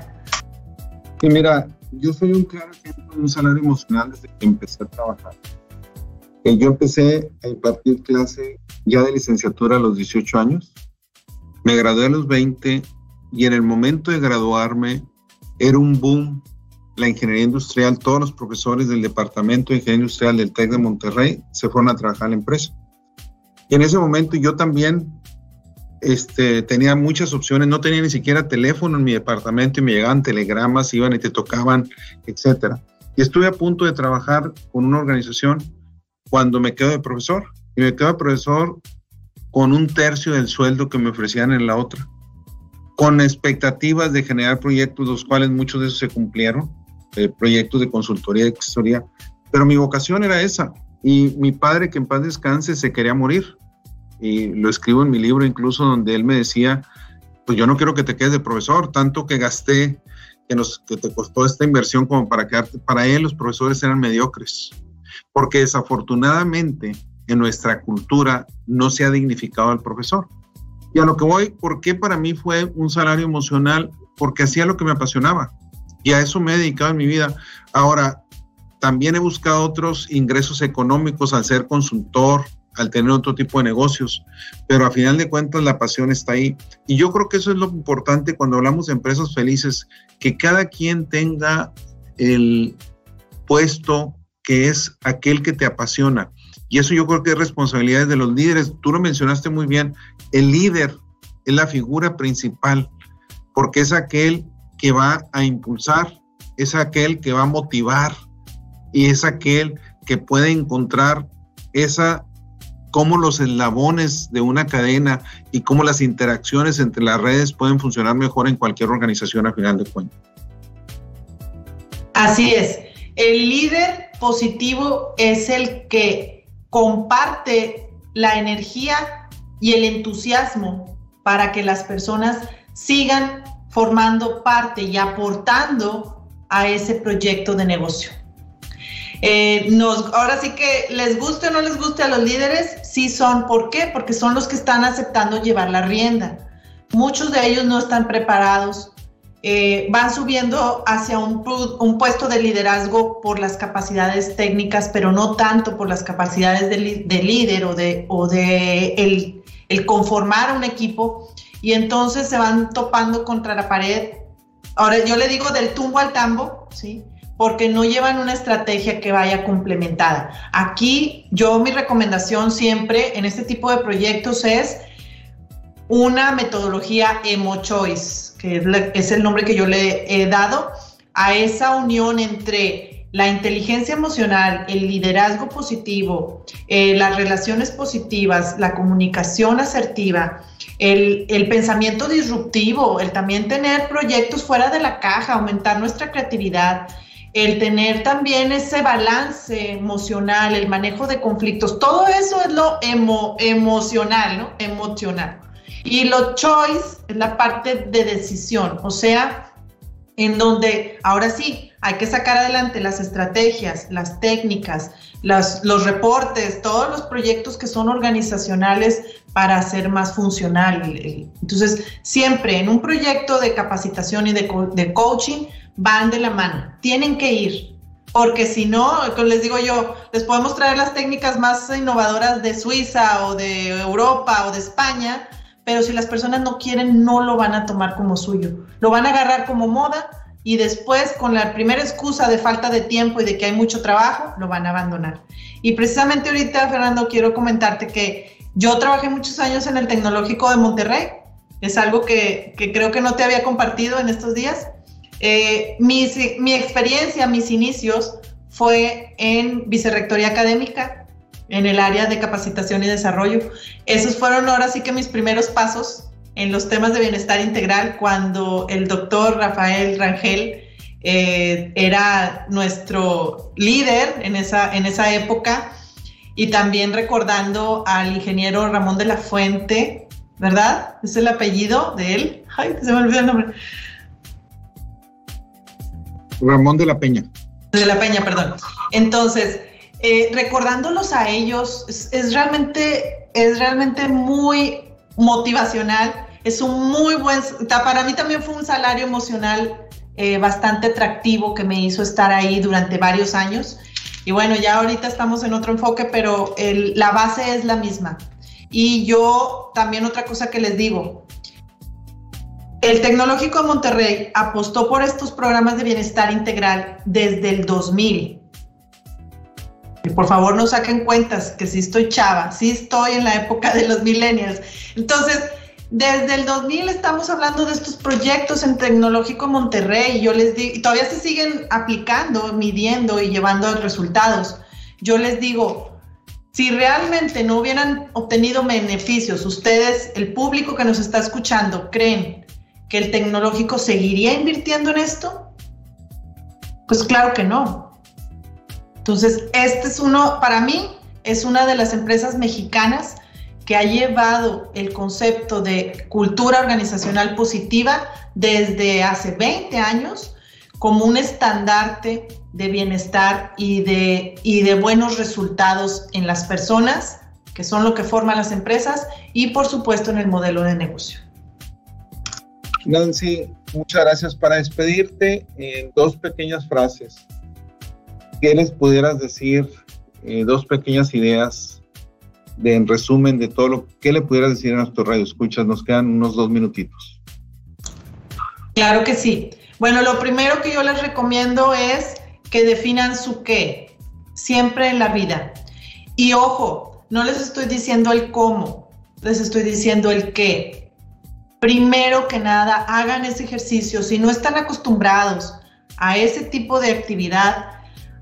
Sí, mira, yo soy un claro ejemplo de un salario emocional desde que empecé a trabajar. Yo empecé a impartir clase ya de licenciatura a los 18 años. Me gradué a los 20 y en el momento de graduarme era un boom la ingeniería industrial, todos los profesores del Departamento de Ingeniería Industrial del TEC de Monterrey se fueron a trabajar en la empresa. Y en ese momento yo también este, tenía muchas opciones, no tenía ni siquiera teléfono en mi departamento y me llegaban telegramas, iban y te tocaban, etc. Y estuve a punto de trabajar con una organización cuando me quedo de profesor. Y me quedo de profesor con un tercio del sueldo que me ofrecían en la otra, con expectativas de generar proyectos, los cuales muchos de esos se cumplieron eh, proyectos de consultoría y historia, pero mi vocación era esa. Y mi padre, que en paz descanse, se quería morir. Y lo escribo en mi libro incluso donde él me decía, pues yo no quiero que te quedes de profesor, tanto que gasté, que, nos, que te costó esta inversión como para quedarte. Para él los profesores eran mediocres, porque desafortunadamente en nuestra cultura no se ha dignificado al profesor. Y a lo que voy, ¿por qué para mí fue un salario emocional? Porque hacía lo que me apasionaba y a eso me he dedicado en mi vida. Ahora, también he buscado otros ingresos económicos al ser consultor, al tener otro tipo de negocios, pero a final de cuentas la pasión está ahí. Y yo creo que eso es lo importante cuando hablamos de empresas felices, que cada quien tenga el puesto que es aquel que te apasiona. Y eso yo creo que es responsabilidad de los líderes. Tú lo mencionaste muy bien, el líder es la figura principal, porque es aquel que va a impulsar, es aquel que va a motivar y es aquel que puede encontrar esa cómo los eslabones de una cadena y cómo las interacciones entre las redes pueden funcionar mejor en cualquier organización a final de cuentas. Así es. El líder positivo es el que comparte la energía y el entusiasmo para que las personas sigan formando parte y aportando a ese proyecto de negocio. Eh, ahora sí que les guste o no les guste a los líderes, sí son. ¿Por qué? Porque son los que están aceptando llevar la rienda. Muchos de ellos no están preparados, eh, van subiendo hacia un, puesto de liderazgo por las capacidades técnicas, pero no tanto por las capacidades de, líder o de, o de el, el conformar un equipo. Y entonces se van topando contra la pared. Ahora yo le digo del tumbo al tambo, ¿sí? porque no llevan una estrategia que vaya complementada. Aquí yo mi recomendación siempre en este tipo de proyectos es una metodología Emo Choice, que es, el nombre que yo le he dado a esa unión entre la inteligencia emocional, el liderazgo positivo, eh, las relaciones positivas, la comunicación asertiva, el, el, pensamiento disruptivo, el también tener proyectos fuera de la caja, aumentar nuestra creatividad, el tener también ese balance emocional, el manejo de conflictos, todo eso es lo emocional, ¿no? Emocional. Y lo choice es la parte de decisión, o sea, en donde ahora sí hay que sacar adelante las estrategias, las técnicas, los reportes, todos los proyectos que son organizacionales para hacer más funcional. Entonces, siempre en un proyecto de capacitación y de, de coaching, van de la mano, tienen que ir, porque si no, les digo yo, les podemos traer las técnicas más innovadoras de Suiza o de Europa o de España, pero si las personas no quieren, no lo van a tomar como suyo, lo van a agarrar como moda y después con la primera excusa de falta de tiempo y de que hay mucho trabajo, lo van a abandonar. Y precisamente ahorita, Fernando, quiero comentarte que yo trabajé muchos años en el Tecnológico de Monterrey, es algo que, creo que no te había compartido en estos días. Eh, mi, experiencia, mis inicios fue en vicerrectoría académica, en el área de capacitación y desarrollo. Esos fueron ahora sí que mis primeros pasos en los temas de bienestar integral cuando el doctor Rafael Rangel eh, era nuestro líder en esa, en esa época y también recordando al ingeniero Ramón de la Fuente, ¿verdad? Es el apellido de él. Ay, se me olvidó el nombre. Ramón de la Peña. De la Peña, perdón. Entonces, eh, recordándolos a ellos, es, realmente, es realmente muy motivacional. Es un muy buen, para mí también fue un salario emocional eh, bastante atractivo que me hizo estar ahí durante varios años. Y bueno, ya ahorita estamos en otro enfoque, pero la base es la misma. Y yo también otra cosa que les digo, el Tecnológico de Monterrey apostó por estos programas de bienestar integral desde el 2000. Por favor no saquen cuentas que sí estoy chava, sí estoy en la época de los millennials. Entonces, desde el 2000 estamos hablando de estos proyectos en Tecnológico Monterrey y yo les digo, y todavía se siguen aplicando, midiendo y llevando resultados. Yo les digo, si realmente no hubieran obtenido beneficios, ustedes, el público que nos está escuchando, creen que el tecnológico seguiría invirtiendo en esto? Pues claro que no. Entonces, este es uno, para mí, es una de las empresas mexicanas que ha llevado el concepto de cultura organizacional positiva desde hace 20 años como un estandarte de bienestar y de, y de buenos resultados en las personas que son lo que forman las empresas y por supuesto en el modelo de negocio. Nancy, muchas gracias para despedirte en dos pequeñas frases. ¿Qué les pudieras decir? Eh, dos pequeñas ideas de en resumen de todo lo que le pudieras decir a nuestro radio escuchas. Nos quedan unos dos minutitos. Claro que sí. Bueno, lo primero que yo les recomiendo es que definan su qué, siempre en la vida. Y ojo, no les estoy diciendo el cómo, les estoy diciendo el qué. Primero que nada, hagan ese ejercicio. Si no están acostumbrados a ese tipo de actividad,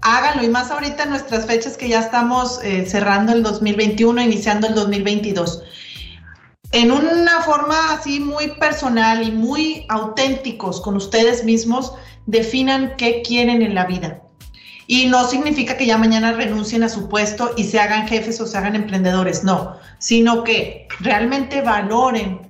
háganlo. Y más ahorita en nuestras fechas que ya estamos eh, cerrando el 2021, iniciando el 2022. En una forma así muy personal y muy auténticos con ustedes mismos, definan qué quieren en la vida. Y no significa que ya mañana renuncien a su puesto y se hagan jefes o se hagan emprendedores, no, sino que realmente valoren,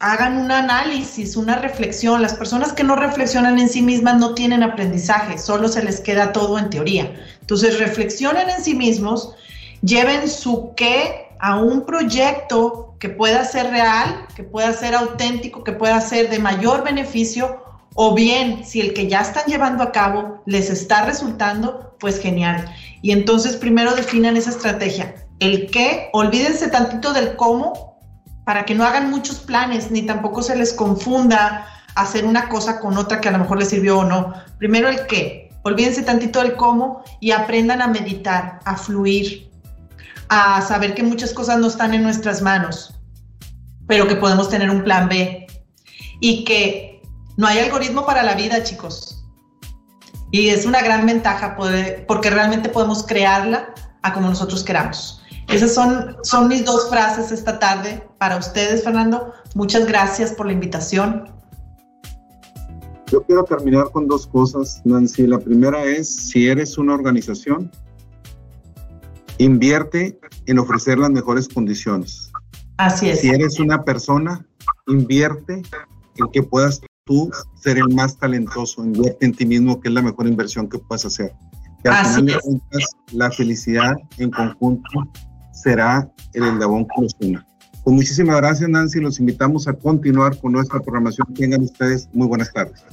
hagan un análisis, una reflexión. Las personas que no reflexionan en sí mismas no tienen aprendizaje, solo se les queda todo en teoría. Entonces, reflexionen en sí mismos, lleven su qué a un proyecto que pueda ser real, que pueda ser auténtico, que pueda ser de mayor beneficio o bien, si el que ya están llevando a cabo les está resultando, pues genial. Y entonces primero definan esa estrategia. El qué, olvídense tantito del cómo para que no hagan muchos planes ni tampoco se les confunda hacer una cosa con otra que a lo mejor les sirvió o no. Primero el qué, olvídense tantito del cómo y aprendan a meditar, a fluir, a saber que muchas cosas no están en nuestras manos, pero que podemos tener un plan B y que no hay algoritmo para la vida, chicos. Y es una gran ventaja poder, porque realmente podemos crearla a como nosotros queramos. Esas son, son mis dos frases esta tarde para ustedes, Fernando. Muchas gracias por la invitación. Yo quiero terminar con dos cosas, Nancy. La primera es, si eres una organización, invierte en ofrecer las mejores condiciones. Así es. Si eres una persona, invierte en que puedas tú ser el más talentoso, invierte en ti mismo, que es la mejor inversión que puedes hacer. Al final de cuentas, la felicidad en conjunto será el eslabón que nos una. Pues muchísimas gracias, Nancy. Los invitamos a continuar con nuestra programación. Tengan ustedes muy buenas tardes.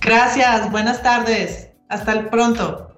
Gracias, buenas tardes. Hasta el pronto.